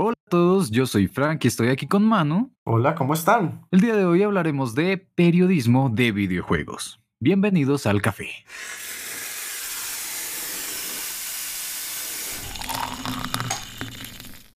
Hola a todos, yo soy Frank y estoy aquí con Manu. Hola, ¿cómo están? El día de hoy hablaremos de periodismo de videojuegos. Bienvenidos al café.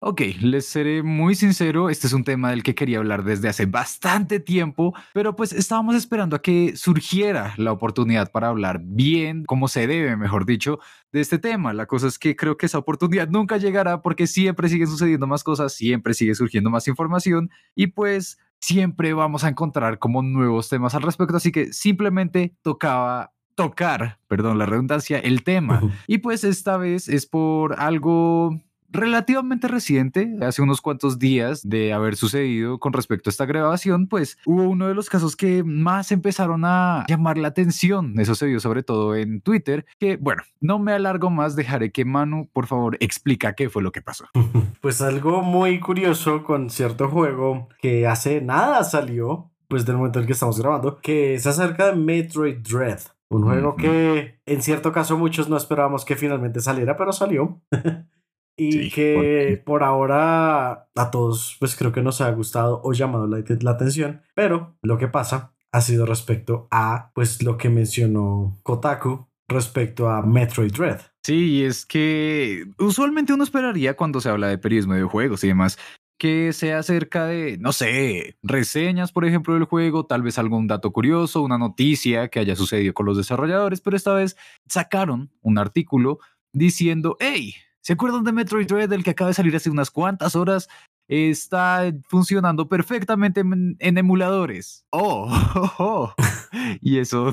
Ok, les seré muy sincero, este es un tema del que quería hablar desde hace bastante tiempo, pero pues estábamos esperando a que surgiera la oportunidad para hablar bien, como se debe, mejor dicho, de este tema. La cosa es que creo que esa oportunidad nunca llegará porque siempre siguen sucediendo más cosas, siempre sigue surgiendo más información y pues siempre vamos a encontrar como nuevos temas al respecto, así que simplemente tocaba tocar, perdón la redundancia, el tema. Y pues esta vez es por algo relativamente reciente, hace unos cuantos días de haber sucedido con respecto a esta grabación, pues hubo uno de los casos que más empezaron a llamar la atención. Eso se vio sobre todo en Twitter, que bueno, no me alargo más, dejaré que Manu, por favor, explica qué fue lo que pasó. Pues algo muy curioso con cierto juego que hace nada salió, pues del momento en que estamos grabando, que es acerca de Metroid Dread. Un juego que en cierto caso muchos no esperábamos que finalmente saliera, pero salió. y que por ahora a todos pues creo que nos ha gustado o llamado la, la, atención, pero lo que pasa ha sido respecto a pues lo que mencionó Kotaku respecto a Metroid Dread. Sí, es que usualmente uno esperaría cuando se habla de periodismo de juegos y demás que sea acerca de, no sé, reseñas, por ejemplo, del juego, tal vez algún dato curioso, una noticia que haya sucedido con los desarrolladores, pero esta vez sacaron un artículo diciendo, hey, ¿Se acuerdan de Metroid Dread, el que acaba de salir hace unas cuantas horas? Está funcionando perfectamente en, emuladores. Oh, oh, oh, y eso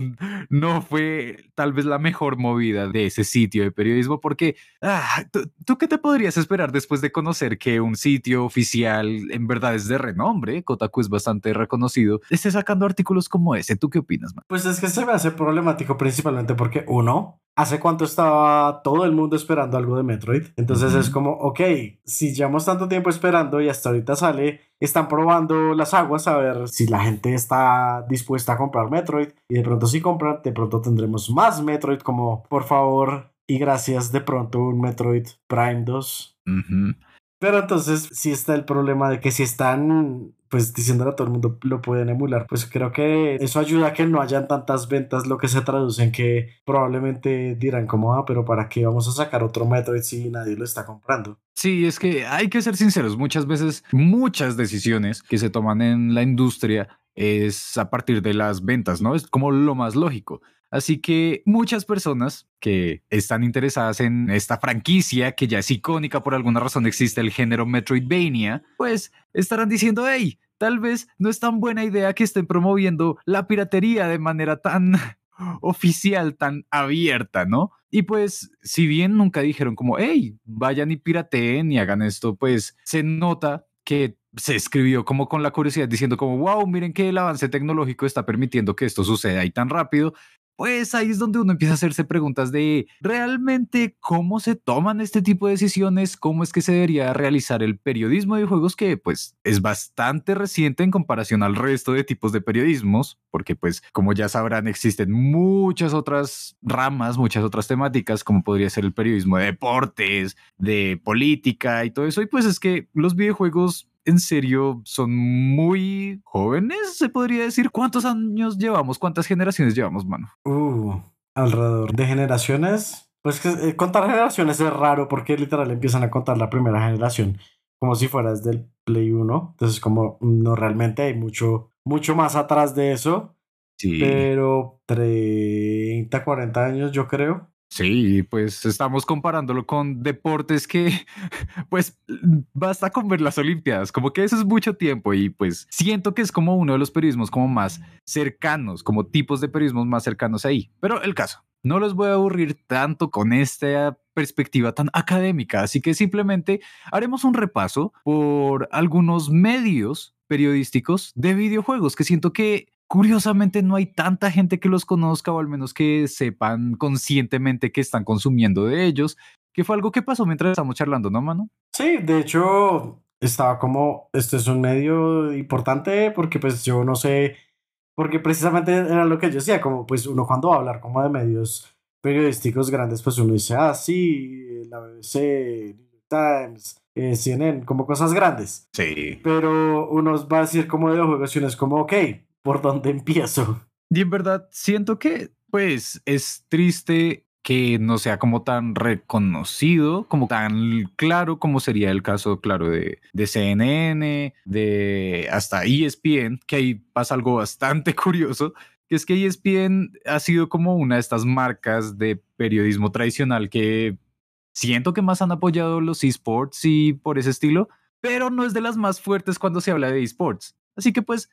no fue tal vez la mejor movida de ese sitio de periodismo, porque ah, ¿tú, qué te podrías esperar después de conocer que un sitio oficial en verdad es de renombre? Kotaku es bastante reconocido. Esté sacando artículos como ese. ¿Tú qué opinas, man? Pues es que se me hace problemático principalmente porque uno, ¿Hace cuánto estaba todo el mundo esperando algo de Metroid? Entonces es como, ok, si llevamos tanto tiempo esperando y hasta ahorita sale, están probando las aguas a ver si la gente está dispuesta a comprar Metroid y de pronto si compran, de pronto tendremos más Metroid como, por favor y gracias, de pronto un Metroid Prime 2. Pero entonces sí está el problema de que si están pues diciéndole a todo el mundo lo pueden emular, pues creo que eso ayuda a que no hayan tantas ventas, lo que se traduce en que probablemente dirán como, ah, pero ¿para qué vamos a sacar otro Metroid si nadie lo está comprando? Sí, es que hay que ser sinceros, muchas veces muchas decisiones que se toman en la industria es a partir de las ventas, ¿no? Es como lo más lógico. Así que muchas personas que están interesadas en esta franquicia, que ya es icónica por alguna razón existe el género Metroidvania, pues estarán diciendo, hey, tal vez no es tan buena idea que estén promoviendo la piratería de manera tan oficial, tan abierta, ¿no? Y pues, si bien nunca dijeron como, hey, vayan y pirateen y hagan esto, pues se nota que se escribió como con la curiosidad diciendo como, wow, miren que el avance tecnológico está permitiendo que esto suceda ahí tan rápido pues ahí es donde uno empieza a hacerse preguntas de realmente cómo se toman este tipo de decisiones, cómo es que se debería realizar el periodismo de juegos que pues es bastante reciente en comparación al resto de tipos de periodismos, porque pues como ya sabrán existen muchas otras ramas, muchas otras temáticas como podría ser el periodismo de deportes, de política y todo eso, y pues es que los videojuegos en serio son muy jóvenes, se podría decir. ¿Cuántos años llevamos? ¿Cuántas generaciones llevamos, mano? Uh, alrededor de generaciones. Pues que eh, contar generaciones es raro porque literal empiezan a contar la primera generación como si fuera desde el Play 1. Entonces, como no realmente hay mucho, mucho más atrás de eso. Sí. Pero 30, 40 años, yo creo. Sí, pues estamos comparándolo con deportes que, pues, basta con ver las Olimpiadas, como que eso es mucho tiempo y pues siento que es como uno de los periodismos como más cercanos, como tipos de periodismos más cercanos ahí. Pero el caso, no los voy a aburrir tanto con esta perspectiva tan académica, así que simplemente haremos un repaso por algunos medios periodísticos de videojuegos que siento que curiosamente no hay tanta gente que los conozca o al menos que sepan conscientemente que están consumiendo de ellos, que fue algo que pasó mientras estamos charlando, ¿no, mano? Sí, de hecho, estaba como, esto es un medio importante porque pues yo no sé, porque precisamente era lo que yo decía, como pues uno cuando va a hablar como de medios periodísticos grandes, pues uno dice, ah, sí, la BBC, New York Times, eh, CNN, como cosas grandes. Sí. Pero uno va a decir como de juegos y uno es como, ok, ¿por dónde empiezo? Y en verdad siento que, pues, es triste que no sea como tan reconocido, como tan claro como sería el caso, claro, de, de CNN, de hasta ESPN, que ahí pasa algo bastante curioso, que es que ESPN ha sido como una de estas marcas de periodismo tradicional que siento que más han apoyado los esports y por ese estilo, pero no es de las más fuertes cuando se habla de esports. Así que pues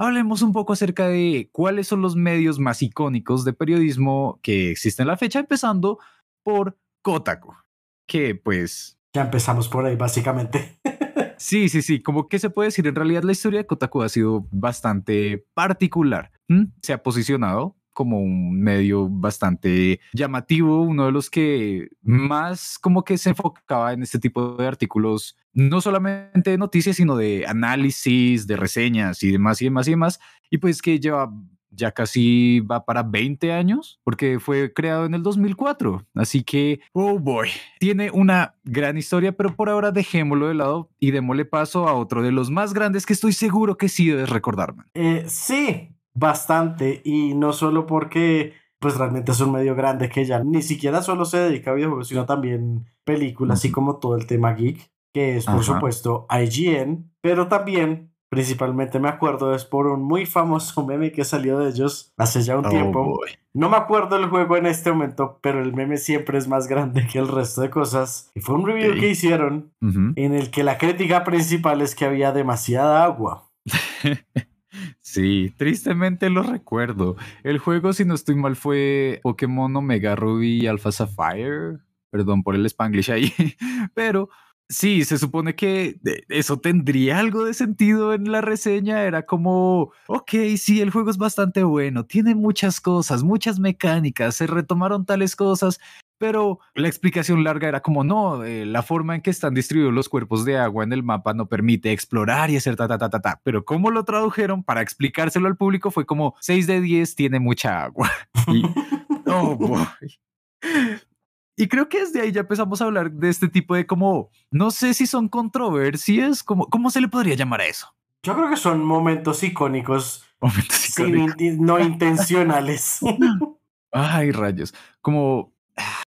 hablemos un poco acerca de cuáles son los medios más icónicos de periodismo que existen en la fecha, empezando por Kotaku, que pues... Ya empezamos por ahí, básicamente. sí, sí, sí, como que se puede decir, en realidad la historia de Kotaku ha sido bastante particular. Se ha posicionado como un medio bastante llamativo, uno de los que más como que se enfocaba en este tipo de artículos no solamente de noticias, sino de análisis, de reseñas y demás y demás y demás. Y pues que lleva ya casi va para 20 años, porque fue creado en el 2004. Así que, oh boy, tiene una gran historia, pero por ahora dejémoslo de lado y démosle paso a otro de los más grandes que estoy seguro que sí debes recordarme. Eh, sí, bastante. Y no solo porque pues realmente es un medio grande que ya ni siquiera solo se dedica a videojuegos, sino también películas, así como todo el tema geek que es por supuesto IGN, pero también principalmente me acuerdo es por un muy famoso meme que salió de ellos hace ya un oh, tiempo. No me acuerdo el juego en este momento, pero el meme siempre es más grande que el resto de cosas. Y fue un review que hicieron en el que la crítica principal es que había demasiada agua. Sí, tristemente lo recuerdo. El juego, si no estoy mal, fue Pokémon Omega Ruby y Alpha Sapphire. Perdón por el spanglish ahí, pero Sí, se supone que eso tendría algo de sentido en la reseña. Era como, ok, sí, el juego es bastante bueno, tiene muchas cosas, muchas mecánicas, se retomaron tales cosas, pero la explicación larga era como, no, eh, la forma en que están distribuidos los cuerpos de agua en el mapa no permite explorar y hacer ta, ta, ta, ta, ta. Pero cómo lo tradujeron para explicárselo al público fue como 6 de 10 tiene mucha agua. Y, oh, boy. Y creo que desde ahí ya empezamos a hablar de este tipo de como, no sé si son controversias, como, ¿cómo se le podría llamar a eso? Yo creo que son momentos icónicos. Momentos icónicos. no intencionales. Ay, rayos. Como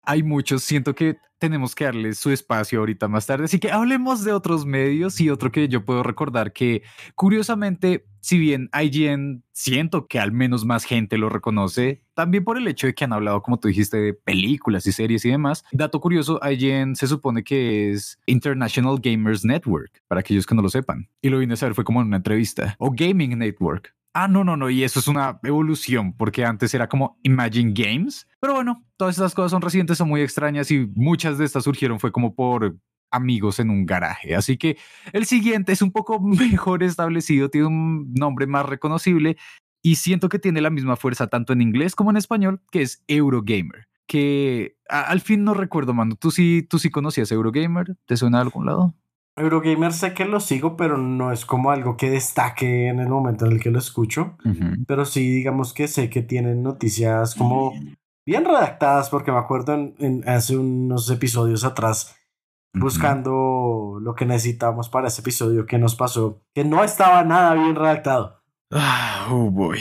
hay muchos, siento que tenemos que darle su espacio ahorita más tarde. Así que hablemos de otros medios y otro que yo puedo recordar que curiosamente, si bien IGN siento que al menos más gente lo reconoce, también por el hecho de que han hablado, como tú dijiste, de películas y series y demás. Dato curioso, IGN se supone que es International Gamers Network, para aquellos que no lo sepan. Y lo vine a saber fue como en una entrevista. O Gaming Network. Ah, no, no, no, y eso es una evolución, porque antes era como Imagine Games, pero bueno, todas estas cosas son recientes, son muy extrañas y muchas de estas surgieron fue como por amigos en un garaje. Así que el siguiente es un poco mejor establecido, tiene un nombre más reconocible y siento que tiene la misma fuerza tanto en inglés como en español, que es Eurogamer. Que al fin no recuerdo, mano. ¿Tú sí, ¿Tú sí conocías Eurogamer? ¿Te suena de algún lado? Eurogamer sé que lo sigo, pero no es como algo que destaque en el momento en el que lo escucho. Pero sí, digamos que sé que tienen noticias como bien redactadas, porque me acuerdo en, hace unos episodios atrás, buscando lo que necesitamos para ese episodio que nos pasó, que no estaba nada bien redactado. Ah, oh boy.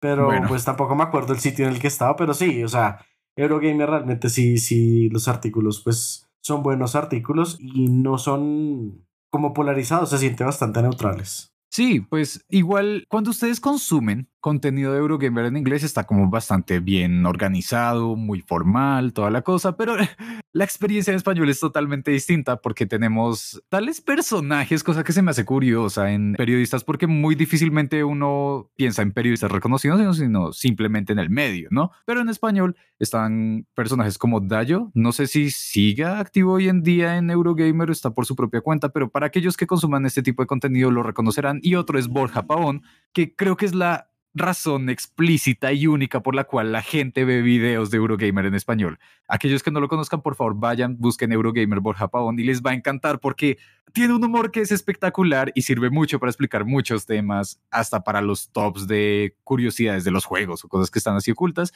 Pero pues tampoco me acuerdo el sitio en el que estaba, pero sí, o sea, Eurogamer realmente sí, sí, los artículos pues son buenos artículos y no son como polarizados, se sienten bastante neutrales. Sí, pues igual cuando ustedes consumen contenido de Eurogamer en inglés está como bastante bien organizado, muy formal, toda la cosa, pero la experiencia en español es totalmente distinta porque tenemos tales personajes, cosa que se me hace curiosa en periodistas porque muy difícilmente uno piensa en periodistas reconocidos, sino simplemente en el medio, ¿no? Pero en español están personajes como Dayo, no sé si siga activo hoy en día en Eurogamer, está por su propia cuenta, pero para aquellos que consuman este tipo de contenido lo reconocerán y otro es Borja Pavón, que creo que es la razón explícita y única por la cual la gente ve videos de Eurogamer en español. Aquellos que no lo conozcan, por favor, vayan, busquen Eurogamer Borja Pavón y les va a encantar porque tiene un humor que es espectacular y sirve mucho para explicar muchos temas, hasta para los tops de curiosidades de los juegos o cosas que están así ocultas.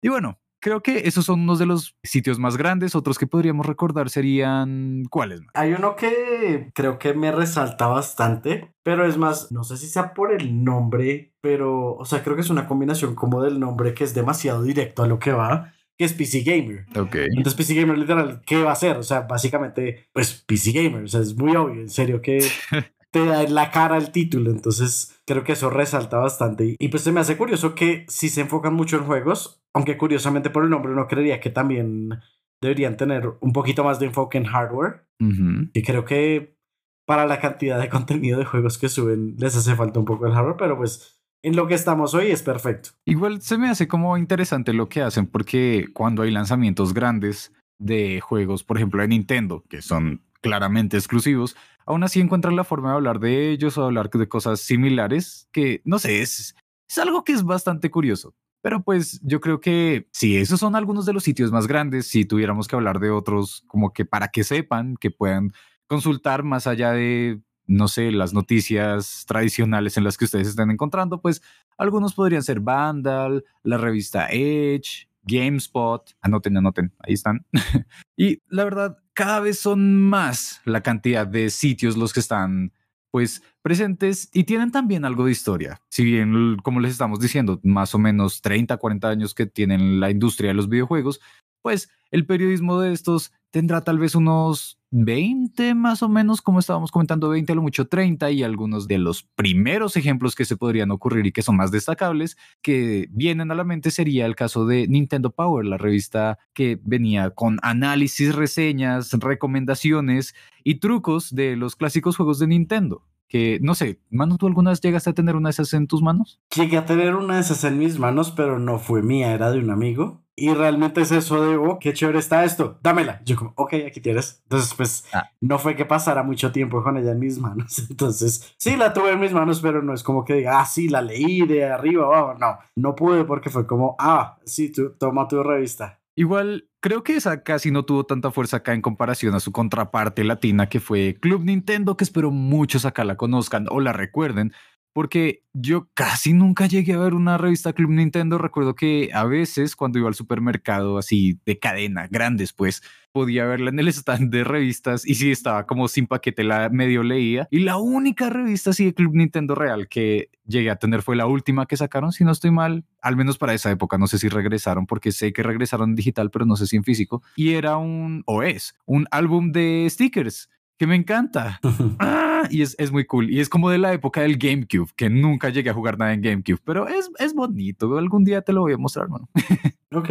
Y bueno, creo que esos son unos de los sitios más grandes. Otros que podríamos recordar serían cuáles. Hay uno que creo que me resalta bastante, pero es más, no sé si sea por el nombre, pero, o sea, creo que es una combinación como del nombre que es demasiado directo a lo que va que es PC Gamer. Ok. Entonces PC Gamer literal, ¿qué va a hacer? O sea, básicamente, pues PC Gamer, o sea, es muy obvio, en serio que te da en la cara el título, entonces creo que eso resalta bastante. Y pues se me hace curioso que si se enfocan mucho en juegos, aunque curiosamente por el nombre no creería que también deberían tener un poquito más de enfoque en hardware. Y creo que para la cantidad de contenido de juegos que suben les hace falta un poco el hardware, pero pues en lo que estamos hoy es perfecto. Igual se me hace como interesante lo que hacen porque cuando hay lanzamientos grandes de juegos, por ejemplo de Nintendo, que son claramente exclusivos, aún así encuentran la forma de hablar de ellos o hablar de cosas similares que, no sé, es, es algo que es bastante curioso. Pero pues yo creo que si esos son algunos de los sitios más grandes, si tuviéramos que hablar de otros, como que para que sepan, que puedan consultar más allá de no sé, las noticias tradicionales en las que ustedes están encontrando, pues algunos podrían ser Vandal, la revista Edge, GameSpot, anoten, anoten, ahí están. y la verdad, cada vez son más la cantidad de sitios los que están pues presentes y tienen también algo de historia. Si bien, como les estamos diciendo, más o menos 30, 40 años que tienen la industria de los videojuegos, pues el periodismo de estos tendrá tal vez unos 20 más o menos, como estábamos comentando, 20 a lo mucho 30 y algunos de los primeros ejemplos que se podrían ocurrir y que son más destacables que vienen a la mente sería el caso de Nintendo Power, la revista que venía con análisis, reseñas, recomendaciones y trucos de los clásicos juegos de Nintendo que no sé, Manu, ¿tú alguna vez llegaste a tener una de esas en tus manos? Llegué a tener una de esas en mis manos, pero no fue mía, era de un amigo. Y realmente es eso de, oh, qué chévere está esto, dámela. Yo como, ok, aquí tienes. Entonces, pues, ah. no fue que pasara mucho tiempo con ella en mis manos. Entonces, sí, la tuve en mis manos, pero no es como que diga, ah, sí, la leí de arriba abajo. No, no pude porque fue como, ah, sí, tú, toma tu revista. Igual, creo que esa casi no tuvo tanta fuerza acá en comparación a su contraparte latina que fue Club Nintendo, que espero muchos acá la conozcan o la recuerden, porque yo casi nunca llegué a ver una revista Club Nintendo. Recuerdo que a veces cuando iba al supermercado así de cadena, grandes pues, podía verla en el stand de revistas y si estaba como sin paquete la medio leía. Y la única revista así de Club Nintendo real que llegué a tener fue la última que sacaron, si no estoy mal, al menos para esa época. No sé si regresaron porque sé que regresaron en digital, pero no sé si en físico. Y era un, o es, un álbum de stickers que me encanta. Ah, y es, es, muy cool. Y es como de la época del GameCube, que nunca llegué a jugar nada en GameCube, pero es, es bonito. Algún día te lo voy a mostrar, mano. ok.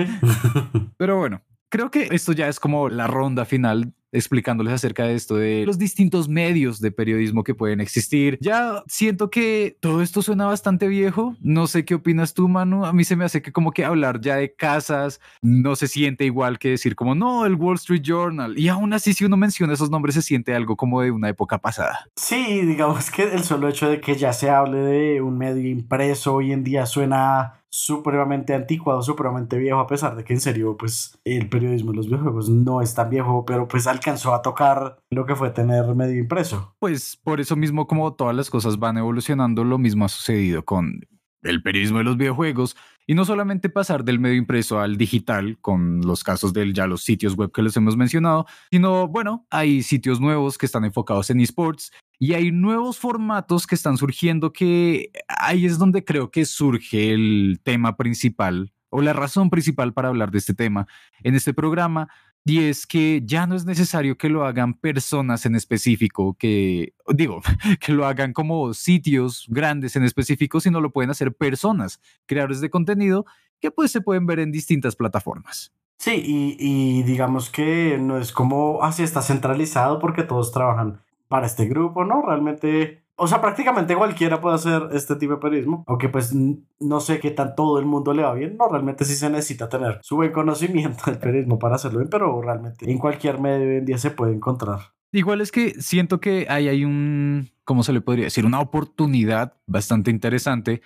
pero bueno, creo que esto ya es como la ronda final explicándoles acerca de esto, de los distintos medios de periodismo que pueden existir. Ya siento que todo esto suena bastante viejo. No sé qué opinas tú, Manu. A mí se me hace que como que hablar ya de casas no se siente igual que decir como, no, el Wall Street Journal. Y aún así, si uno menciona esos nombres, se siente algo como de una época pasada. Sí, digamos que el solo hecho de que ya se hable de un medio impreso hoy en día suena supremamente anticuado, supremamente viejo, a pesar de que en serio, pues el periodismo de los videojuegos no es tan viejo, pero pues alcanzó a tocar lo que fue tener medio impreso. Pues por eso mismo, como todas las cosas van evolucionando, lo mismo ha sucedido con el periodismo de los videojuegos y no solamente pasar del medio impreso al digital con los casos de ya los sitios web que les hemos mencionado, sino bueno, hay sitios nuevos que están enfocados en esports y hay nuevos formatos que están surgiendo que ahí es donde creo que surge el tema principal o la razón principal para hablar de este tema en este programa. Y es que ya no es necesario que lo hagan personas en específico, que digo, que lo hagan como sitios grandes en específico, sino lo pueden hacer personas, creadores de contenido que pues se pueden ver en distintas plataformas. Sí, y, digamos que no es como así está centralizado porque todos trabajan para este grupo, ¿no? Realmente, o sea, prácticamente cualquiera puede hacer este tipo de periodismo, aunque pues no sé qué tan todo el mundo le va bien, no, realmente sí se necesita tener su buen conocimiento del periodismo para hacerlo bien, pero realmente en cualquier medio hoy en día se puede encontrar. Igual es que siento que hay un, ¿cómo se le podría decir? Una oportunidad bastante interesante,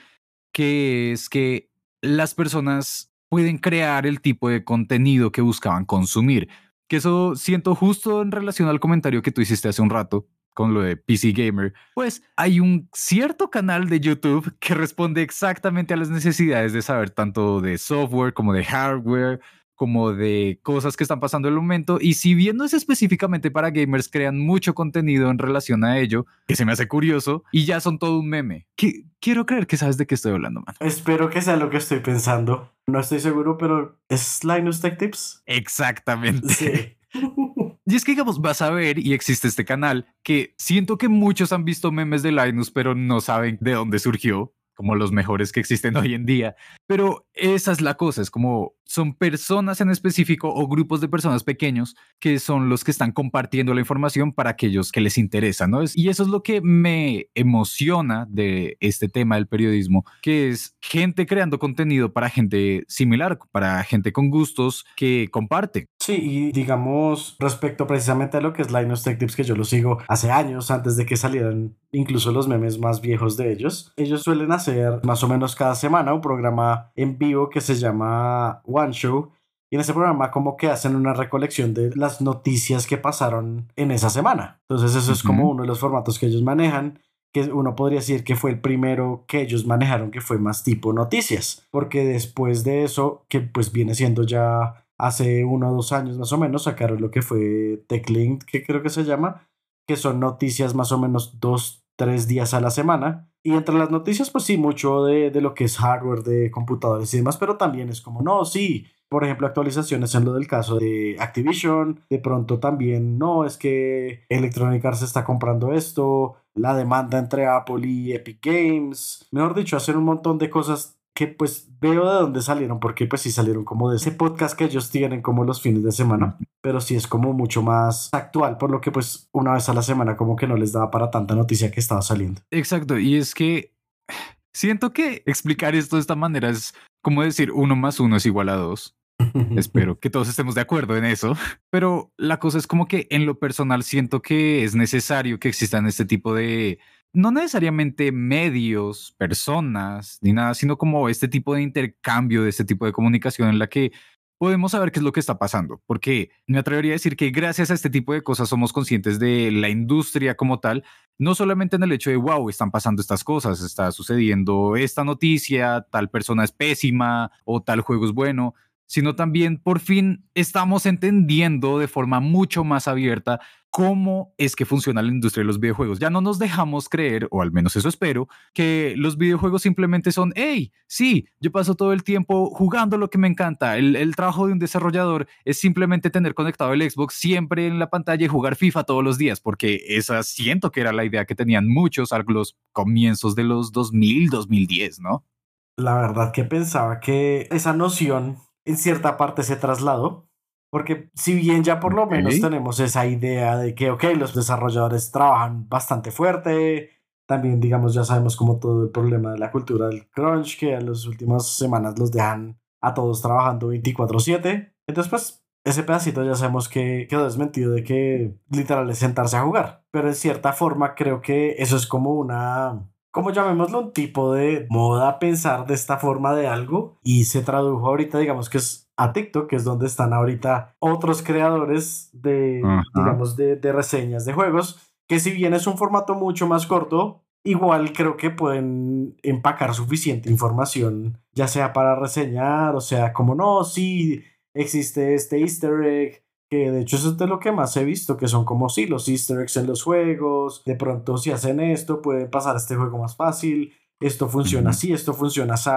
que es que las personas pueden crear el tipo de contenido que buscaban consumir que eso siento justo en relación al comentario que tú hiciste hace un rato con lo de PC Gamer, pues hay un cierto canal de YouTube que responde exactamente a las necesidades de saber tanto de software como de hardware, como de cosas que están pasando en el momento. Y si bien no es específicamente para gamers, crean mucho contenido en relación a ello, que se me hace curioso, y ya son todo un meme. Que, quiero creer que sabes de qué estoy hablando, man. Espero que sea lo que estoy pensando. No estoy seguro, pero ¿es Linus Tech Tips? Exactamente. Sí. Y es que, digamos, vas a ver y existe este canal que siento que muchos han visto memes de Linus, pero no saben de dónde surgió como los mejores que existen hoy en día. Pero esa es la cosa, es como son personas en específico o grupos de personas pequeños que son los que están compartiendo la información para aquellos que les interesa, ¿no? Y eso es lo que me emociona de este tema del periodismo, que es gente creando contenido para gente similar, para gente con gustos que comparte. Sí, y digamos, respecto precisamente a lo que es Linus Tech Tips, que yo lo sigo hace años, antes de que salieran incluso los memes más viejos de ellos, ellos suelen hacer más o menos cada semana un programa en vivo que se llama One Show. Y en ese programa como que hacen una recolección de las noticias que pasaron en esa semana. Entonces eso es como uno de los formatos que ellos manejan que uno podría decir que fue el primero que ellos manejaron que fue más tipo noticias, porque después de eso, que pues viene siendo ya hace uno o dos años más o menos, sacaron lo que fue TechLink, que creo que se llama, que son noticias más o menos dos, tres días a la semana. Y entre las noticias, pues sí, mucho de, de lo que es hardware de computadores y demás, pero también es como, no, sí, por ejemplo, actualizaciones en lo del caso de Activision, de pronto también, no, es que Electronic Arts está comprando esto, la demanda entre Apple y Epic Games, mejor dicho, hacer un montón de cosas que pues veo de dónde salieron, porque pues sí salieron como de ese podcast que ellos tienen como los fines de semana, pero sí es como mucho más actual, por lo que pues una vez a la semana como que no les daba para tanta noticia que estaba saliendo. Exacto, y es que siento que explicar esto de esta manera es como decir uno más uno es igual a dos. Espero que todos estemos de acuerdo en eso. Pero la cosa es como que en lo personal siento que es necesario que existan este tipo de no necesariamente medios, personas, ni nada, sino como este tipo de intercambio, de este tipo de comunicación en la que podemos saber qué es lo que está pasando, porque me atrevería a decir que gracias a este tipo de cosas somos conscientes de la industria como tal, no solamente en el hecho de, wow, están pasando estas cosas, está sucediendo esta noticia, tal persona es pésima o tal juego es bueno, sino también por fin estamos entendiendo de forma mucho más abierta cómo es que funciona la industria de los videojuegos. Ya no nos dejamos creer, o al menos eso espero, que los videojuegos simplemente son, hey, sí, yo paso todo el tiempo jugando lo que me encanta. El, trabajo de un desarrollador es simplemente tener conectado el Xbox siempre en la pantalla y jugar FIFA todos los días, porque esa siento que era la idea que tenían muchos a los comienzos de los 2000, 2010, ¿no? La verdad que pensaba que esa noción en cierta parte se trasladó. Porque si bien ya por lo menos tenemos esa idea de que, ok, los desarrolladores trabajan bastante fuerte, también, digamos, ya sabemos como todo el problema de la cultura del crunch, que en las últimas semanas los dejan a todos trabajando 24/7. Entonces, pues, ese pedacito ya sabemos que quedó desmentido de que literal es sentarse a jugar. Pero en cierta forma creo que eso es como una como llamémoslo, un tipo de moda pensar de esta forma de algo y se tradujo ahorita, digamos que es a TikTok, que es donde están ahorita otros creadores de, digamos, de, de reseñas de juegos, que si bien es un formato mucho más corto, igual creo que pueden empacar suficiente información, ya sea para reseñar, o sea, como no, sí, existe este easter egg, que de hecho eso es de lo que más he visto, que son como sí, los easter eggs en los juegos, de pronto si hacen esto pueden pasar este juego más fácil, esto funciona así, esto funciona así,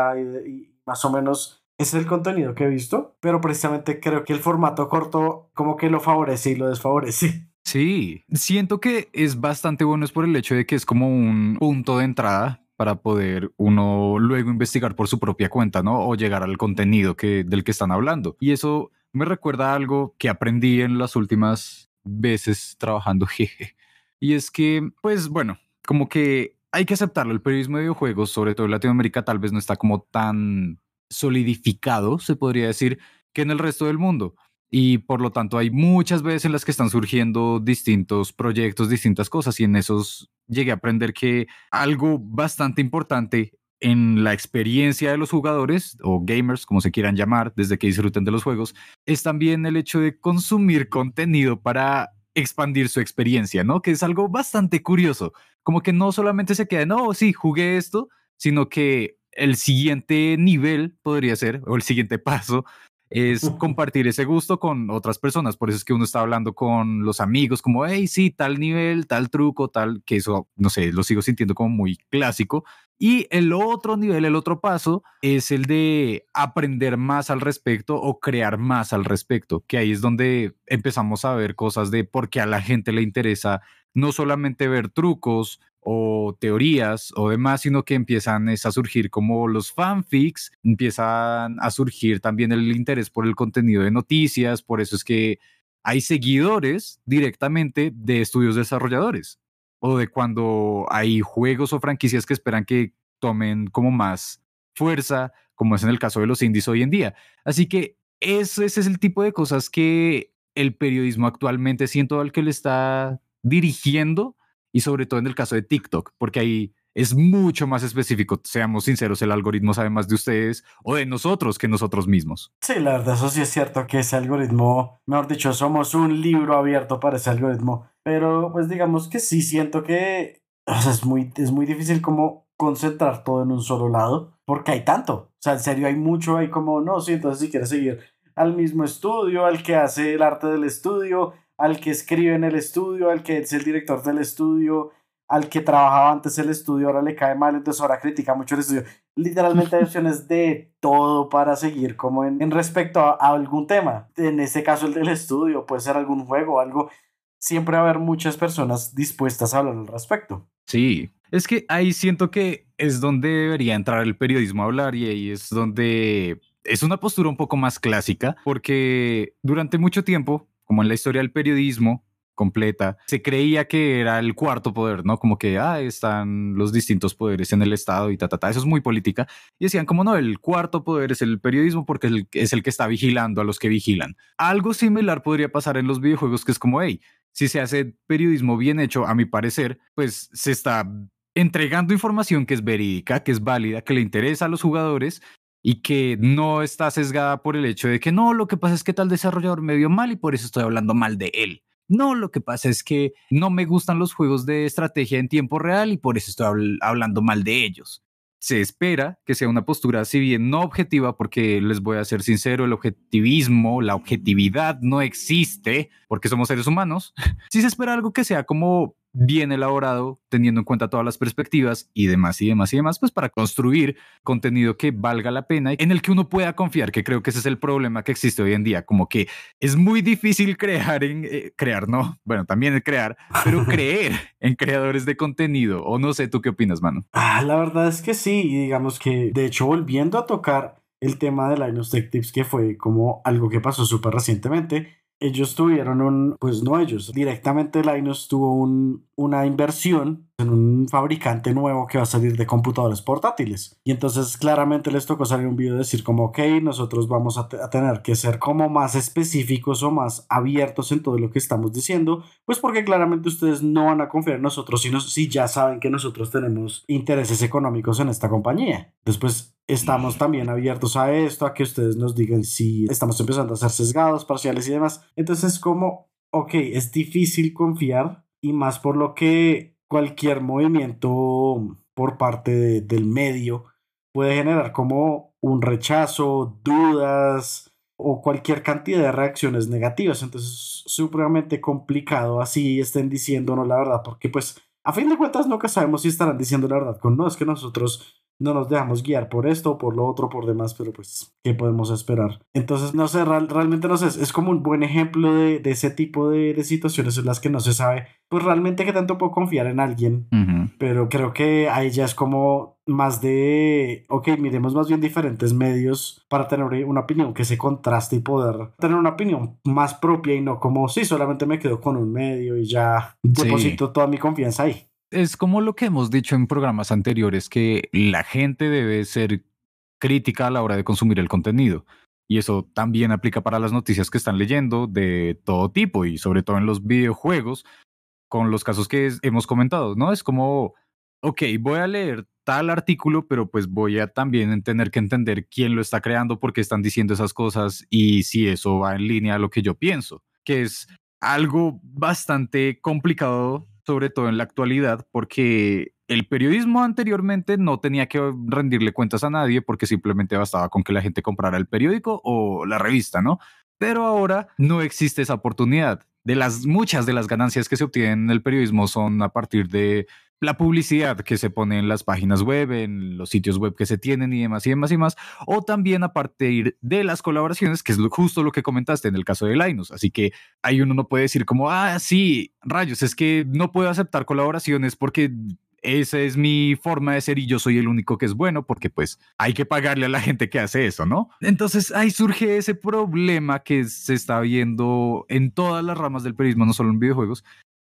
y, más o menos es el contenido que he visto, pero precisamente creo que el formato corto como que lo favorece y lo desfavorece. Sí, siento que es bastante bueno es por el hecho de que es como un punto de entrada para poder uno luego investigar por su propia cuenta, ¿no? O llegar al contenido que, del que están hablando. Y eso me recuerda algo que aprendí en las últimas veces trabajando, jeje. Y es que, pues bueno, como que hay que aceptarlo. El periodismo de videojuegos, sobre todo en Latinoamérica, tal vez no está como tan solidificado, se podría decir, que en el resto del mundo. Y por lo tanto hay muchas veces en las que están surgiendo distintos proyectos, distintas cosas. Y en esos llegué a aprender que algo bastante importante en la experiencia de los jugadores o gamers, como se quieran llamar, desde que disfruten de los juegos, es también el hecho de consumir contenido para expandir su experiencia, ¿no? Que es algo bastante curioso, como que no solamente se queda, no, sí, jugué esto, sino que el siguiente nivel podría ser, o el siguiente paso, es compartir ese gusto con otras personas. Por eso es que uno está hablando con los amigos, como, hey, sí, tal nivel, tal truco, tal, que eso, no sé, lo sigo sintiendo como muy clásico. Y el otro nivel, el otro paso, es el de aprender más al respecto o crear más al respecto, que ahí es donde empezamos a ver cosas de por qué a la gente le interesa no solamente ver trucos o teorías o demás, sino que empiezan a surgir como los fanfics, empiezan a surgir también el interés por el contenido de noticias, por eso es que hay seguidores directamente de estudios desarrolladores o de cuando hay juegos o franquicias que esperan que tomen como más fuerza, como es en el caso de los indies hoy en día. Así que ese, ese es el tipo de cosas que el periodismo actualmente siento al que le está dirigiendo y sobre todo en el caso de TikTok, porque ahí es mucho más específico, seamos sinceros, el algoritmo sabe más de ustedes o de nosotros que nosotros mismos. Sí, la verdad, eso sí es cierto que ese algoritmo, mejor dicho, somos un libro abierto para ese algoritmo, pero pues digamos que sí siento que es, muy, es muy difícil como concentrar todo en un solo lado, porque hay tanto, o sea, en serio hay mucho, hay como, no, sí, entonces si quieres seguir al mismo estudio, al que hace el arte del estudio, al que escribe en el estudio, al que es el director del estudio, al que trabajaba antes el estudio, ahora le cae mal, entonces ahora critica mucho el estudio. Literalmente hay opciones de todo para seguir como en, respecto a, algún tema. En este caso el del estudio, puede ser algún juego, algo. Siempre va a haber muchas personas dispuestas a hablar al respecto. Sí, es que ahí siento que es donde debería entrar el periodismo a hablar y ahí es donde es una postura un poco más clásica, porque durante mucho tiempo como en la historia del periodismo completa, se creía que era el cuarto poder, ¿no? Como que, ah, están los distintos poderes en el Estado y ta, ta, ta. Eso es muy política. Y decían, como no, el cuarto poder es el periodismo porque es el, que está vigilando a los que vigilan. Algo similar podría pasar en los videojuegos, que es como, hey, si se hace periodismo bien hecho, a mi parecer, pues se está entregando información que es verídica, que es válida, que le interesa a los jugadores y que no está sesgada por el hecho de que no, lo que pasa es que tal desarrollador me dio mal y por eso estoy hablando mal de él. No, lo que pasa es que no me gustan los juegos de estrategia en tiempo real y por eso estoy hablando mal de ellos. Se espera que sea una postura, si bien no objetiva, porque les voy a ser sincero, el objetivismo, la objetividad no existe porque somos seres humanos. Si se espera algo que sea como bien elaborado, teniendo en cuenta todas las perspectivas y demás y demás y demás, pues para construir contenido que valga la pena y en el que uno pueda confiar, que creo que ese es el problema que existe hoy en día, como que es muy difícil crear en, eh, crear, no, bueno, también crear, pero creer en creadores de contenido, o no sé, ¿tú qué opinas, mano? Ah, la verdad es que sí, y digamos que, de hecho, volviendo a tocar el tema de Linus Tech Tips, que fue como algo que pasó súper recientemente, ellos tuvieron un, pues no ellos, directamente Linus tuvo un, una inversión en un fabricante nuevo que va a salir de computadores portátiles. Y entonces claramente les tocó salir un video decir como, ok, nosotros vamos a, tener que ser como más específicos o más abiertos en todo lo que estamos diciendo, pues porque claramente ustedes no van a confiar en nosotros si, si ya saben que nosotros tenemos intereses económicos en esta compañía. Después estamos también abiertos a esto, a que ustedes nos digan si estamos empezando a ser sesgados, parciales y demás. Entonces como, ok, es difícil confiar y más por lo que cualquier movimiento por parte del medio puede generar como un rechazo, dudas o cualquier cantidad de reacciones negativas. Entonces es supremamente complicado así estén diciéndonos la verdad, porque pues a fin de cuentas nunca sabemos si estarán diciendo la verdad con no, es que nosotros no nos dejamos guiar por esto, por lo otro, por demás, pero pues, ¿qué podemos esperar? Entonces, no sé, realmente no sé, es como un buen ejemplo de, de ese tipo de, de, situaciones en las que no se sabe, pues realmente qué tanto puedo confiar en alguien, pero creo que ahí ya es como más de, ok, miremos más bien diferentes medios para tener una opinión que se contraste y poder tener una opinión más propia y no como, sí, solamente me quedo con un medio y ya deposito toda mi confianza ahí es como lo que hemos dicho en programas anteriores, que la gente debe ser crítica a la hora de consumir el contenido. Y eso también aplica para las noticias que están leyendo de todo tipo y sobre todo en los videojuegos, con los casos que hemos comentado, ¿no? Es como, ok, voy a leer tal artículo, pero pues voy a también tener que entender quién lo está creando, por qué están diciendo esas cosas y si eso va en línea a lo que yo pienso, que es algo bastante complicado sobre todo en la actualidad, porque el periodismo anteriormente no tenía que rendirle cuentas a nadie porque simplemente bastaba con que la gente comprara el periódico o la revista, ¿no? Pero ahora no existe esa oportunidad. De las muchas de las ganancias que se obtienen en el periodismo son a partir de la publicidad que se pone en las páginas web, en los sitios web que se tienen y demás y demás y más, o también a partir de las colaboraciones, que es justo lo que comentaste en el caso de Linus. Así que ahí uno no puede decir como, ah, sí, rayos, es que no puedo aceptar colaboraciones porque esa es mi forma de ser y yo soy el único que es bueno porque pues hay que pagarle a la gente que hace eso, ¿no? Entonces ahí surge ese problema que se está viendo en todas las ramas del periodismo, no solo en videojuegos,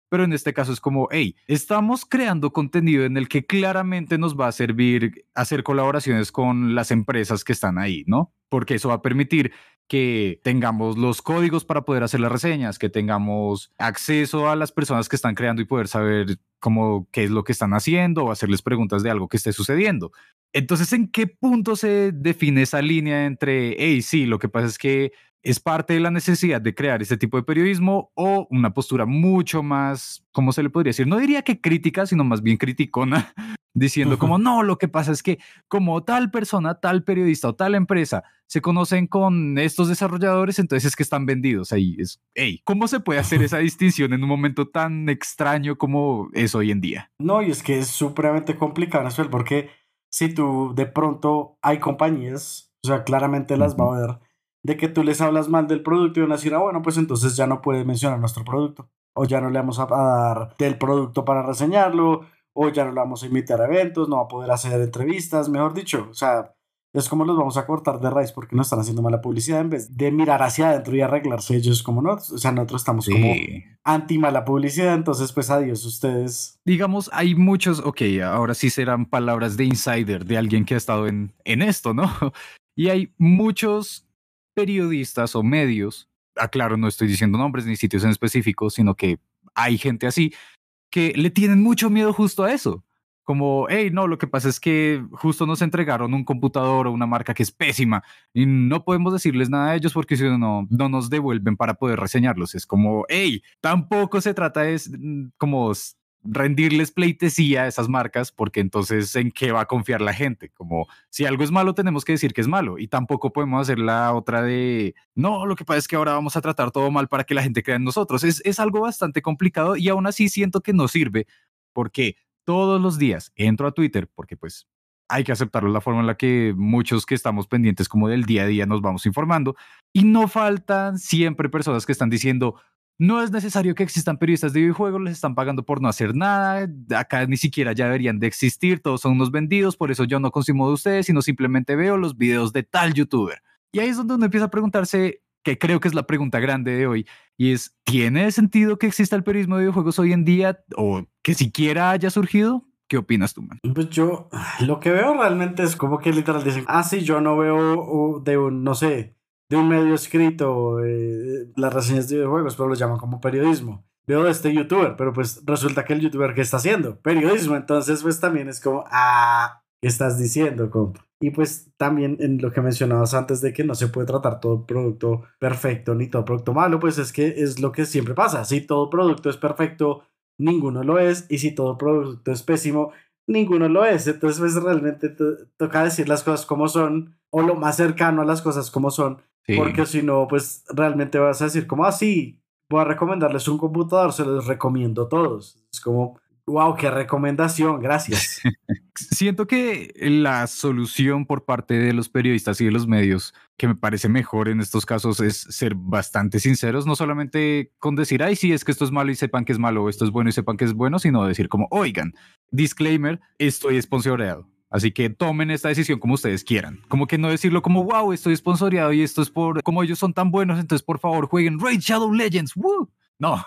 pero en este caso es como, hey, estamos creando contenido en el que claramente nos va a servir hacer colaboraciones con las empresas que están ahí, ¿no? Porque eso va a permitir que tengamos los códigos para poder hacer las reseñas, que tengamos acceso a las personas que están creando y poder saber cómo qué es lo que están haciendo o hacerles preguntas de algo que esté sucediendo. Entonces, ¿en qué punto se define esa línea entre, hey, sí, lo que pasa es que es parte de la necesidad de crear este tipo de periodismo o una postura mucho más, ¿cómo se le podría decir? No diría que crítica, sino más bien criticona, diciendo como, no, lo que pasa es que como tal persona, tal periodista o tal empresa se conocen con estos desarrolladores, entonces es que están vendidos ahí. Es, hey, ¿cómo se puede hacer esa distinción en un momento tan extraño como es hoy en día? No, y es que es supremamente complicado, porque si tú de pronto hay compañías, o sea, claramente las va a ver de que tú les hablas mal del producto y van a decir, ah, bueno, pues entonces ya no puedes mencionar nuestro producto, o ya no le vamos a dar del producto para reseñarlo, o ya no le vamos a invitar a eventos, no va a poder hacer entrevistas, mejor dicho, o sea, es como los vamos a cortar de raíz porque no están haciendo mala publicidad en vez de mirar hacia adentro y arreglarse ellos como no, o sea, nosotros estamos como anti mala publicidad, entonces pues adiós ustedes. Digamos, hay muchos, ok, ahora sí serán palabras de insider, de alguien que ha estado en, en esto, ¿no? Y hay muchos periodistas o medios, aclaro, no estoy diciendo nombres ni sitios en específico, sino que hay gente así que le tienen mucho miedo justo a eso. Como, hey, no, lo que pasa es que justo nos entregaron un computador o una marca que es pésima y no podemos decirles nada a ellos porque si no, no nos devuelven para poder reseñarlos. Es como, hey, tampoco se trata de mm, como rendirles pleitesía a esas marcas, porque entonces en qué va a confiar la gente. Como si algo es malo, tenemos que decir que es malo y tampoco podemos hacer la otra de, no, lo que pasa es que ahora vamos a tratar todo mal para que la gente crea en nosotros. Es, es algo bastante complicado y aún así siento que no sirve porque todos los días entro a Twitter, porque pues hay que aceptarlo, la forma en la que muchos que estamos pendientes como del día a día nos vamos informando y no faltan siempre personas que están diciendo, no es necesario que existan periodistas de videojuegos, les están pagando por no hacer nada, acá ni siquiera ya deberían de existir, todos son unos vendidos, por eso yo no consumo de ustedes, sino simplemente veo los videos de tal youtuber. Y ahí es donde uno empieza a preguntarse, que creo que es la pregunta grande de hoy, y es, ¿tiene sentido que exista el periodismo de videojuegos hoy en día o que siquiera haya surgido? ¿Qué opinas tú, man? Pues yo lo que veo realmente es como que literal dicen, ah, sí, yo no veo de un, no sé, de un medio escrito eh, las reseñas de videojuegos, pero lo llaman como periodismo. Veo de este youtuber, pero pues resulta que el youtuber que está haciendo periodismo, entonces pues también es como, ah, ¿qué estás diciendo, compa? Y pues también en lo que mencionabas antes de que no se puede tratar todo producto perfecto ni todo producto malo, pues es que es lo que siempre pasa. Si todo producto es perfecto, ninguno lo es. Y si todo producto es pésimo, ninguno lo es. Entonces pues realmente toca decir las cosas como son o lo más cercano a las cosas como son porque si no, pues realmente vas a decir como así, ah, voy a recomendarles un computador, se los recomiendo a todos. Es como, wow, qué recomendación, gracias. Siento que la solución por parte de los periodistas y de los medios que me parece mejor en estos casos es ser bastante sinceros, no solamente con decir, ay, sí, es que esto es malo y sepan que es malo, o esto es bueno y sepan que es bueno, sino decir como, oigan, disclaimer, estoy esponsoreado Así que tomen esta decisión como ustedes quieran. Como que no decirlo como, wow, estoy sponsoreado y esto es por, como ellos son tan buenos, entonces por favor jueguen Raid Shadow Legends. ¡Woo! No,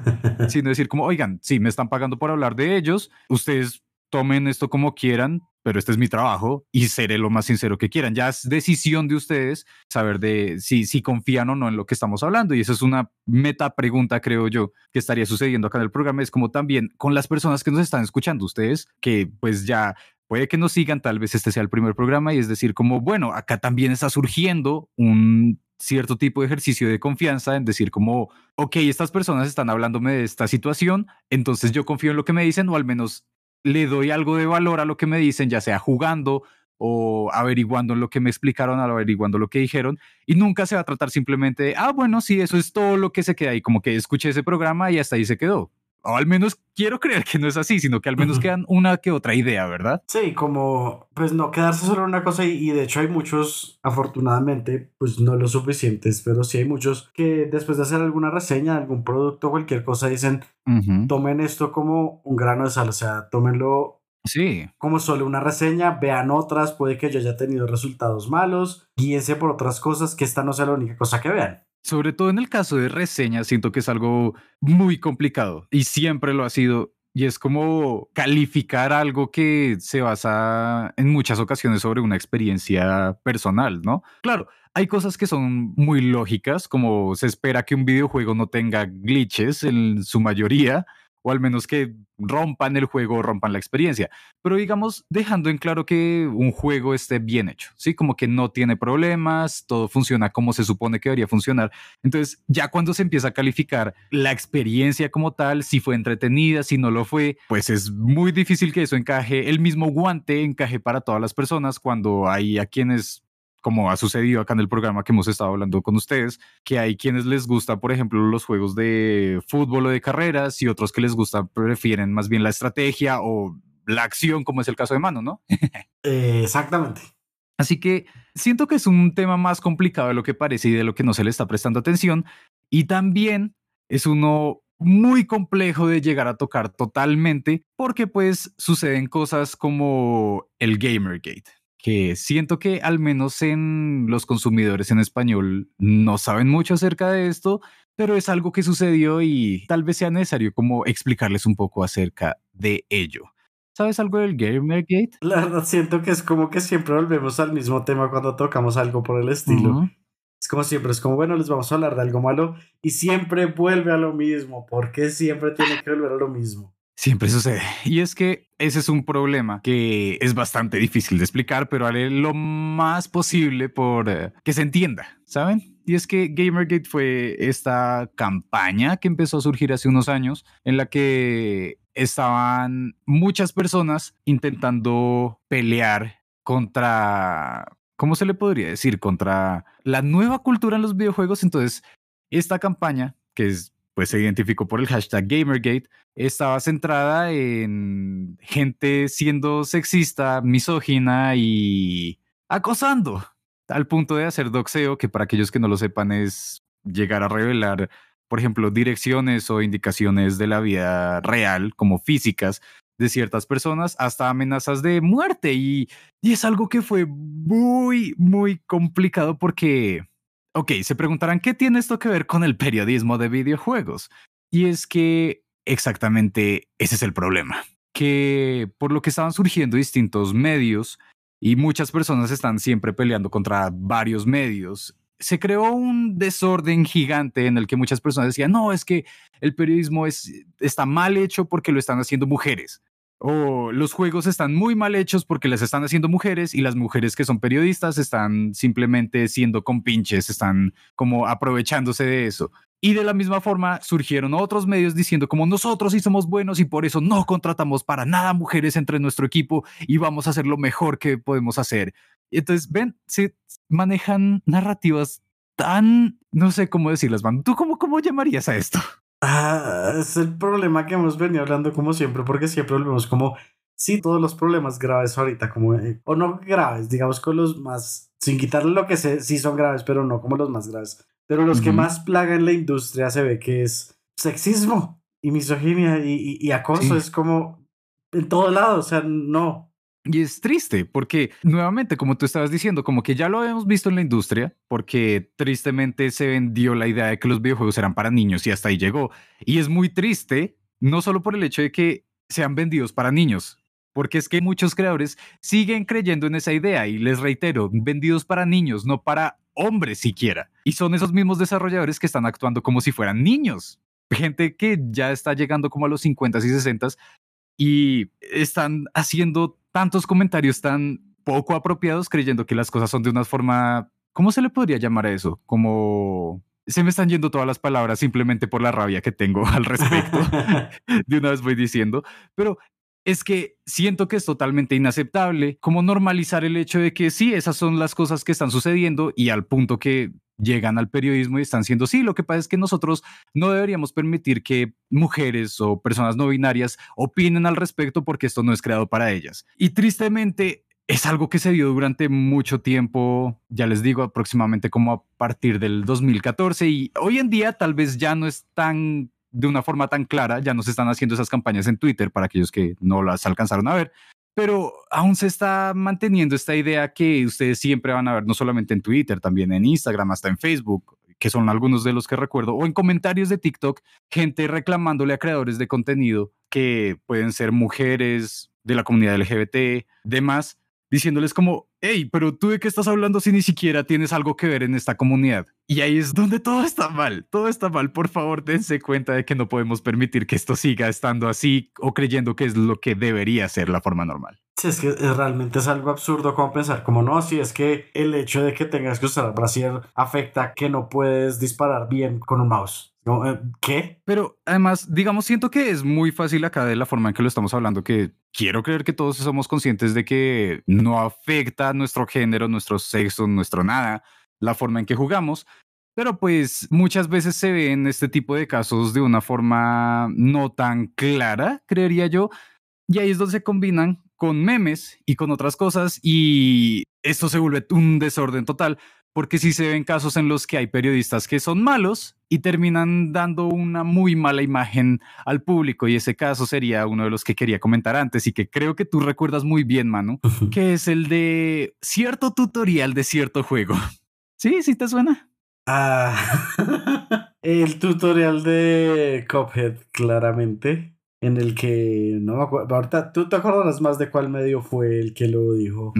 sino decir como, oigan, sí, me están pagando por hablar de ellos, ustedes tomen esto como quieran, pero este es mi trabajo y seré lo más sincero que quieran. Ya es decisión de ustedes saber de si, si confían o no en lo que estamos hablando. Y eso es una meta pregunta, creo yo, que estaría sucediendo acá en el programa. Es como también con las personas que nos están escuchando, ustedes que pues ya puede que nos sigan, tal vez este sea el primer programa y es decir, como, bueno, acá también está surgiendo un cierto tipo de ejercicio de confianza en decir como, ok, estas personas están hablándome de esta situación, entonces yo confío en lo que me dicen o al menos le doy algo de valor a lo que me dicen, ya sea jugando o averiguando lo que me explicaron, averiguando lo que dijeron, y nunca se va a tratar simplemente de, ah, bueno, sí, eso es todo lo que se queda ahí, como que escuché ese programa y hasta ahí se quedó o al menos quiero creer que no es así, sino que al menos quedan una que otra idea, ¿verdad? Sí, como pues no quedarse solo en una cosa y, de hecho hay muchos, afortunadamente, pues no lo suficientes, pero sí hay muchos que después de hacer alguna reseña algún producto o cualquier cosa dicen, tomen esto como un grano de sal, o sea, tómenlo Sí. Como solo una reseña, vean otras, puede que yo haya tenido resultados malos, guíense por otras cosas, que esta no sea la única cosa que vean. Sobre todo en el caso de reseñas, siento que es algo muy complicado y siempre lo ha sido. Y es como calificar algo que se basa en muchas ocasiones sobre una experiencia personal, ¿no? Claro, hay cosas que son muy lógicas, como se espera que un videojuego no tenga glitches en su mayoría, o al menos que rompan el juego rompan la experiencia. Pero digamos, dejando en claro que un juego esté bien hecho, ¿sí? Como que no tiene problemas, todo funciona como se supone que debería funcionar. Entonces, ya cuando se empieza a calificar la experiencia como tal, si fue entretenida, si no lo fue, pues es muy difícil que eso encaje, el mismo guante encaje para todas las personas cuando hay a quienes como ha sucedido acá en el programa que hemos estado hablando con ustedes, que hay quienes les gusta, por ejemplo, los juegos de fútbol o de carreras y otros que les gusta, prefieren más bien la estrategia o la acción, como es el caso de Mano, ¿no? Eh, exactamente. Así que siento que es un tema más complicado de lo que parece y de lo que no se le está prestando atención. Y también es uno muy complejo de llegar a tocar totalmente porque pues suceden cosas como el Gamergate que siento que al menos en los consumidores en español no saben mucho acerca de esto, pero es algo que sucedió y tal vez sea necesario como explicarles un poco acerca de ello. ¿Sabes algo del Gamergate? La verdad siento que es como que siempre volvemos al mismo tema cuando tocamos algo por el estilo. Es como siempre, es como, bueno, les vamos a hablar de algo malo y siempre vuelve a lo mismo. ¿Por qué siempre tiene que volver a lo mismo? Siempre sucede. Y es que ese es un problema que es bastante difícil de explicar, pero haré lo más posible por eh, que se entienda, ¿saben? Y es que Gamergate fue esta campaña que empezó a surgir hace unos años en la que estaban muchas personas intentando pelear contra, ¿cómo se le podría decir? Contra la nueva cultura en los videojuegos. Entonces, esta campaña, que es pues se identificó por el hashtag Gamergate, estaba centrada en gente siendo sexista, misógina y acosando, al punto de hacer doxeo, que para aquellos que no lo sepan es llegar a revelar, por ejemplo, direcciones o indicaciones de la vida real, como físicas, de ciertas personas, hasta amenazas de muerte. Y, y es algo que fue muy, muy complicado porque Ok, se preguntarán, ¿qué tiene esto que ver con el periodismo de videojuegos? Y es que exactamente ese es el problema, que por lo que estaban surgiendo distintos medios y muchas personas están siempre peleando contra varios medios, se creó un desorden gigante en el que muchas personas decían, no, es que el periodismo es, está mal hecho porque lo están haciendo mujeres o los juegos están muy mal hechos porque les están haciendo mujeres y las mujeres que son periodistas están simplemente siendo compinches, están como aprovechándose de eso. Y de la misma forma surgieron otros medios diciendo como nosotros sí somos buenos y por eso no contratamos para nada mujeres entre nuestro equipo y vamos a hacer lo mejor que podemos hacer. Entonces, ven, se manejan narrativas tan, no sé cómo decirlas, man. ¿Tú cómo, cómo llamarías a esto? Ah, es el problema que hemos venido hablando como siempre, porque siempre volvemos como, sí, todos los problemas graves ahorita, como, eh, o no graves, digamos con los más, sin quitarle lo que sé, sí son graves, pero no como los más graves. Pero los que más plagan la industria se ve que es sexismo y misoginia y, y, acoso, es como en todo lado, o sea, no, y es triste porque, nuevamente, como tú estabas diciendo, como que ya lo habíamos visto en la industria, porque tristemente se vendió la idea de que los videojuegos eran para niños y hasta ahí llegó. Y es muy triste, no solo por el hecho de que sean vendidos para niños, porque es que muchos creadores siguen creyendo en esa idea y les reitero, vendidos para niños, no para hombres siquiera. Y son esos mismos desarrolladores que están actuando como si fueran niños. Gente que ya está llegando como a los 50 y 60 y están haciendo tantos comentarios tan poco apropiados creyendo que las cosas son de una forma, ¿cómo se le podría llamar a eso? Como se me están yendo todas las palabras simplemente por la rabia que tengo al respecto. de una vez voy diciendo, pero es que siento que es totalmente inaceptable como normalizar el hecho de que sí, esas son las cosas que están sucediendo y al punto que llegan al periodismo y están siendo sí. Lo que pasa es que nosotros no deberíamos permitir que mujeres o personas no binarias opinen al respecto porque esto no es creado para ellas. Y tristemente es algo que se dio durante mucho tiempo, ya les digo, aproximadamente como a partir del 2014 y hoy en día tal vez ya no es tan de una forma tan clara, ya no se están haciendo esas campañas en Twitter para aquellos que no las alcanzaron a ver, pero aún se está manteniendo esta idea que ustedes siempre van a ver, no solamente en Twitter, también en Instagram, hasta en Facebook, que son algunos de los que recuerdo, o en comentarios de TikTok, gente reclamándole a creadores de contenido que pueden ser mujeres de la comunidad LGBT, demás, diciéndoles como, hey, pero tú de qué estás hablando si ni siquiera tienes algo que ver en esta comunidad. Y ahí es donde todo está mal, todo está mal. Por favor, dense cuenta de que no podemos permitir que esto siga estando así o creyendo que es lo que debería ser la forma normal. Sí, es que realmente es algo absurdo como pensar, como no, si es que el hecho de que tengas que usar el brasier afecta que no puedes disparar bien con un mouse. Eh, ¿Qué? Pero además, digamos, siento que es muy fácil acá de la forma en que lo estamos hablando, que quiero creer que todos somos conscientes de que no afecta nuestro género, nuestro sexo, nuestro nada, la forma en que jugamos. Pero pues muchas veces se ven este tipo de casos de una forma no tan clara, creería yo. Y ahí es donde se combinan con memes y con otras cosas y esto se vuelve un desorden total porque sí se ven casos en los que hay periodistas que son malos y terminan dando una muy mala imagen al público y ese caso sería uno de los que quería comentar antes y que creo que tú recuerdas muy bien, Manu, que es el de cierto tutorial de cierto juego. ¿Sí? ¿Sí te suena? Ah, el tutorial de Cuphead, claramente en el que no me acuerdo, ahorita tú te acordarás más de cuál medio fue el que lo dijo,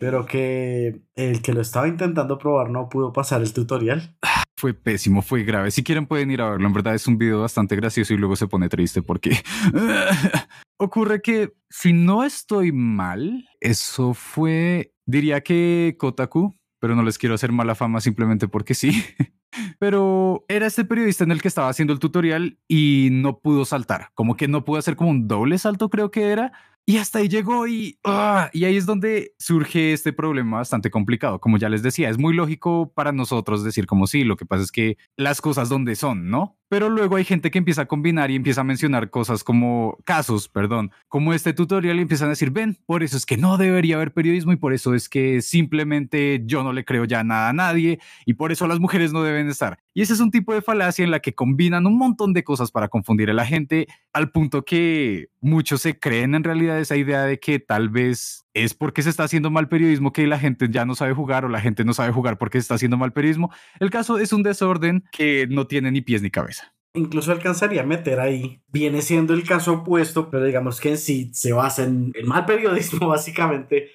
pero que el que lo estaba intentando probar no pudo pasar el tutorial. Fue pésimo, fue grave. Si quieren pueden ir a verlo. En verdad es un video bastante gracioso y luego se pone triste porque ocurre que si no estoy mal, eso fue, diría que Kotaku, pero no les quiero hacer mala fama simplemente porque sí. Pero era este periodista en el que estaba haciendo el tutorial y no pudo saltar, como que no pudo hacer como un doble salto, creo que era, y hasta ahí llegó y, ah, y ahí es donde surge este problema bastante complicado. Como ya les decía, es muy lógico para nosotros decir como sí, lo que pasa es que las cosas donde son, ¿no? Pero luego hay gente que empieza a combinar y empieza a mencionar cosas como casos, perdón, como este tutorial y empiezan a decir, ven, por eso es que no debería haber periodismo y por eso es que simplemente yo no le creo ya nada a nadie y por eso las mujeres no deben estar. Y ese es un tipo de falacia en la que combinan un montón de cosas para confundir a la gente al punto que muchos se creen en realidad esa idea de que tal vez es porque se está haciendo mal periodismo que la gente ya no sabe jugar o la gente no sabe jugar porque se está haciendo mal periodismo. El caso es un desorden que no tiene ni pies ni cabeza. Incluso alcanzaría a meter ahí. Viene siendo el caso opuesto, pero digamos que en sí se basa en el mal periodismo, básicamente.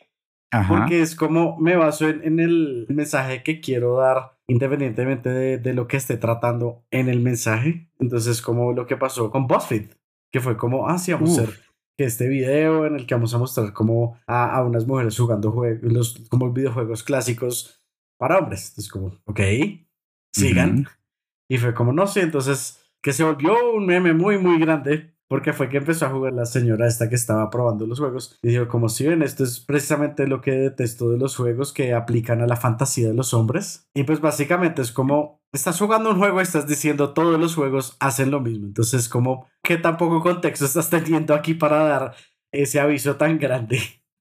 Porque es como me baso en, el mensaje que quiero dar, independientemente de, lo que esté tratando en el mensaje. Entonces, como lo que pasó con BuzzFeed, que fue como, ah, sí, vamos a hacer que este video en el que vamos a mostrar como a, unas mujeres jugando juegos, los, como videojuegos clásicos para hombres. Entonces, como, ok, sigan. Y fue como, no sé, entonces que se volvió un meme muy, muy grande. Porque fue que empezó a jugar la señora esta que estaba probando los juegos. Y dijo, como si ven, esto es precisamente lo que detesto de los juegos que aplican a la fantasía de los hombres. Y pues básicamente es como, estás jugando un juego y estás diciendo todos los juegos hacen lo mismo. Entonces, como, ¿qué tan poco contexto estás teniendo aquí para dar ese aviso tan grande?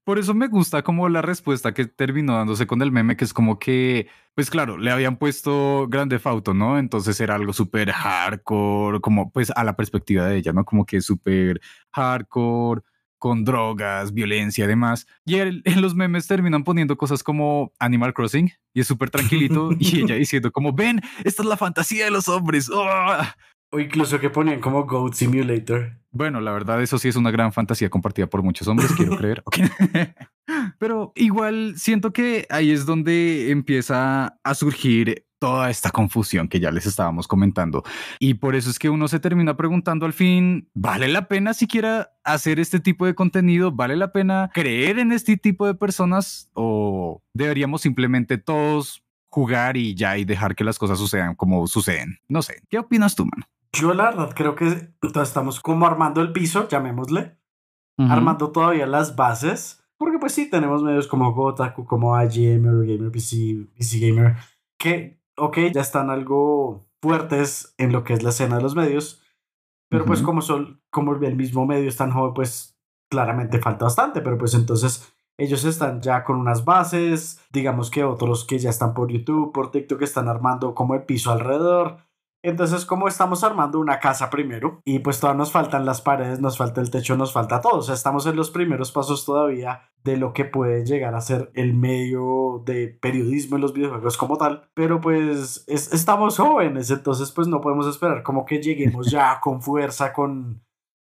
Por eso me gusta como la respuesta que terminó dándose con el meme, que es como que, pues claro, le habían puesto Grande Fauto, ¿no? Entonces era algo súper hardcore, como pues a la perspectiva de ella, ¿no? Como que súper hardcore, con drogas, violencia demás. Y en los memes terminan poniendo cosas como Animal Crossing y es súper tranquilito y ella diciendo como, ven, esta es la fantasía de los hombres. ¡Ah! O incluso que ponían como Goat Simulator. Bueno, la verdad, eso sí es una gran fantasía compartida por muchos hombres, quiero creer. Pero igual siento que ahí es donde empieza a surgir toda esta confusión que ya les estábamos comentando. Y por eso es que uno se termina preguntando al fin, ¿vale la pena siquiera hacer este tipo de contenido? ¿Vale la pena creer en este tipo de personas? ¿O deberíamos simplemente todos jugar y ya y dejar que las cosas sucedan como suceden? No sé, ¿qué opinas tú, mano? Yo la verdad creo que estamos como armando el piso, llamémosle, armando todavía las bases, porque pues sí, tenemos medios como Gotaku, como IGM, Gamer, PC, PC Gamer, que, ok, ya están algo fuertes en lo que es la escena de los medios, pero pues como son, como el mismo medio es tan joven, pues claramente falta bastante, pero pues entonces ellos están ya con unas bases, digamos que otros que ya están por YouTube, por TikTok, están armando como el piso alrededor. Entonces, como estamos armando una casa primero, y pues todavía nos faltan las paredes, nos falta el techo, nos falta todo. O sea, estamos en los primeros pasos todavía de lo que puede llegar a ser el medio de periodismo en los videojuegos como tal. Pero pues estamos jóvenes, entonces pues no podemos esperar como que lleguemos ya con fuerza, con,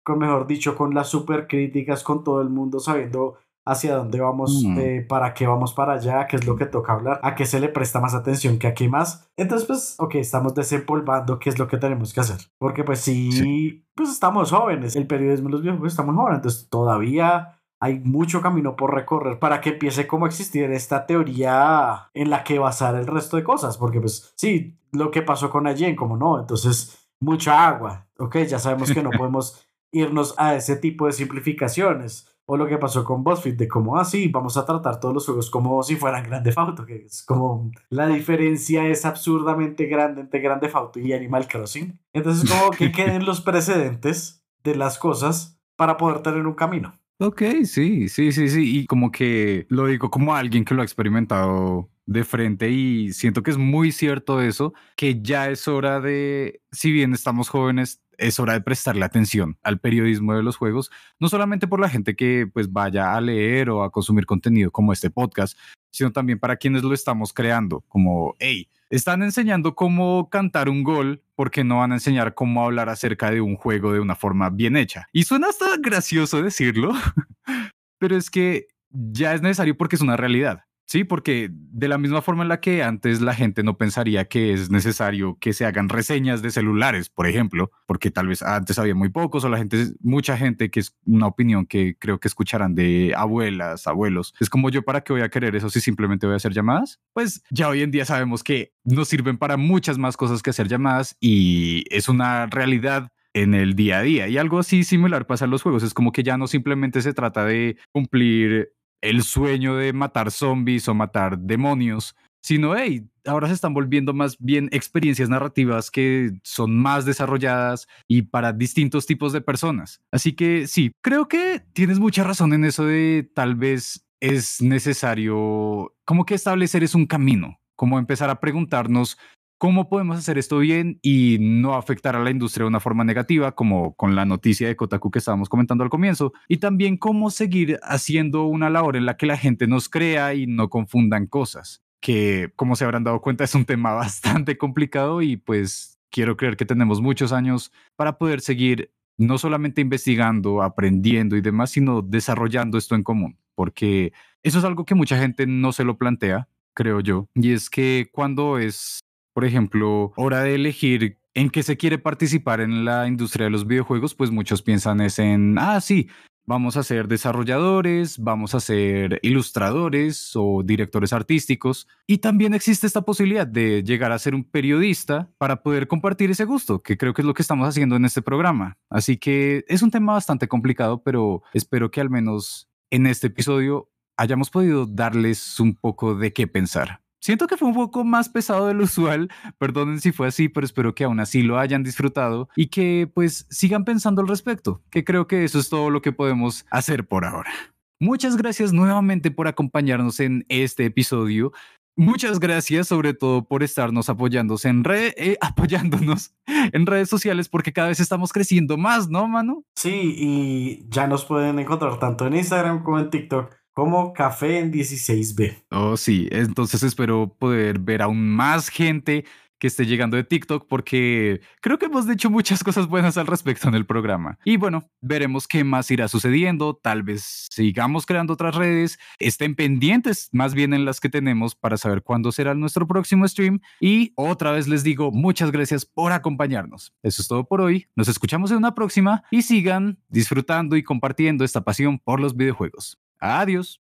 con mejor dicho, con las super críticas, con todo el mundo sabiendo hacia dónde vamos, mm. eh, para qué vamos para allá, qué es lo que toca hablar, a qué se le presta más atención que a qué más. Entonces, pues, ok, estamos desempolvando qué es lo que tenemos que hacer. Porque, pues, sí, pues estamos jóvenes. El periodismo de los videojuegos está muy joven, entonces todavía hay mucho camino por recorrer para que empiece como a existir esta teoría en la que basar el resto de cosas. Porque, pues, sí, lo que pasó con Allen, como no, entonces, mucha agua. Ok, ya sabemos que no podemos irnos a ese tipo de simplificaciones o lo que pasó con BuzzFeed, de como, ah, sí, vamos a tratar todos los juegos como si fueran Grande Auto, que es como la diferencia es absurdamente grande entre Grande Auto y Animal Crossing. Entonces, como que queden los precedentes de las cosas para poder tener un camino. Ok, sí, sí, sí, sí. Y como que lo digo como alguien que lo ha experimentado de frente y siento que es muy cierto eso, que ya es hora de, si bien estamos jóvenes, es hora de prestarle atención al periodismo de los juegos, no solamente por la gente que pues vaya a leer o a consumir contenido como este podcast, sino también para quienes lo estamos creando, como, hey, están enseñando cómo cantar un gol porque no van a enseñar cómo hablar acerca de un juego de una forma bien hecha. Y suena hasta gracioso decirlo, pero es que ya es necesario porque es una realidad. Sí, porque de la misma forma en la que antes la gente no pensaría que es necesario que se hagan reseñas de celulares, por ejemplo, porque tal vez antes había muy pocos o la gente, mucha gente que es una opinión que creo que escucharán de abuelas, abuelos. Es como yo, ¿para qué voy a querer eso si simplemente voy a hacer llamadas? Pues ya hoy en día sabemos que nos sirven para muchas más cosas que hacer llamadas y es una realidad en el día a día. Y algo así similar pasa en los juegos. Es como que ya no simplemente se trata de cumplir el sueño de matar zombies o matar demonios, sino, hey, ahora se están volviendo más bien experiencias narrativas que son más desarrolladas y para distintos tipos de personas. Así que sí, creo que tienes mucha razón en eso de tal vez es necesario como que establecer es un camino, como empezar a preguntarnos cómo podemos hacer esto bien y no afectar a la industria de una forma negativa, como con la noticia de Kotaku que estábamos comentando al comienzo, y también cómo seguir haciendo una labor en la que la gente nos crea y no confundan cosas, que como se habrán dado cuenta es un tema bastante complicado y pues quiero creer que tenemos muchos años para poder seguir no solamente investigando, aprendiendo y demás, sino desarrollando esto en común, porque eso es algo que mucha gente no se lo plantea, creo yo, y es que cuando es por ejemplo, hora de elegir en qué se quiere participar en la industria de los videojuegos, pues muchos piensan es en, ah, sí, vamos a ser desarrolladores, vamos a ser ilustradores o directores artísticos. Y también existe esta posibilidad de llegar a ser un periodista para poder compartir ese gusto, que creo que es lo que estamos haciendo en este programa. Así que es un tema bastante complicado, pero espero que al menos en este episodio hayamos podido darles un poco de qué pensar. Siento que fue un poco más pesado de lo usual, perdonen si fue así, pero espero que aún así lo hayan disfrutado y que pues sigan pensando al respecto, que creo que eso es todo lo que podemos hacer por ahora. Muchas gracias nuevamente por acompañarnos en este episodio. Muchas gracias sobre todo por estarnos apoyándose en eh, apoyándonos en redes sociales porque cada vez estamos creciendo más, ¿no, mano? Sí, y ya nos pueden encontrar tanto en Instagram como en TikTok como Café en 16B. Oh, sí. Entonces espero poder ver aún más gente que esté llegando de TikTok porque creo que hemos dicho muchas cosas buenas al respecto en el programa. Y bueno, veremos qué más irá sucediendo. Tal vez sigamos creando otras redes. Estén pendientes más bien en las que tenemos para saber cuándo será nuestro próximo stream. Y otra vez les digo muchas gracias por acompañarnos. Eso es todo por hoy. Nos escuchamos en una próxima y sigan disfrutando y compartiendo esta pasión por los videojuegos. Adiós.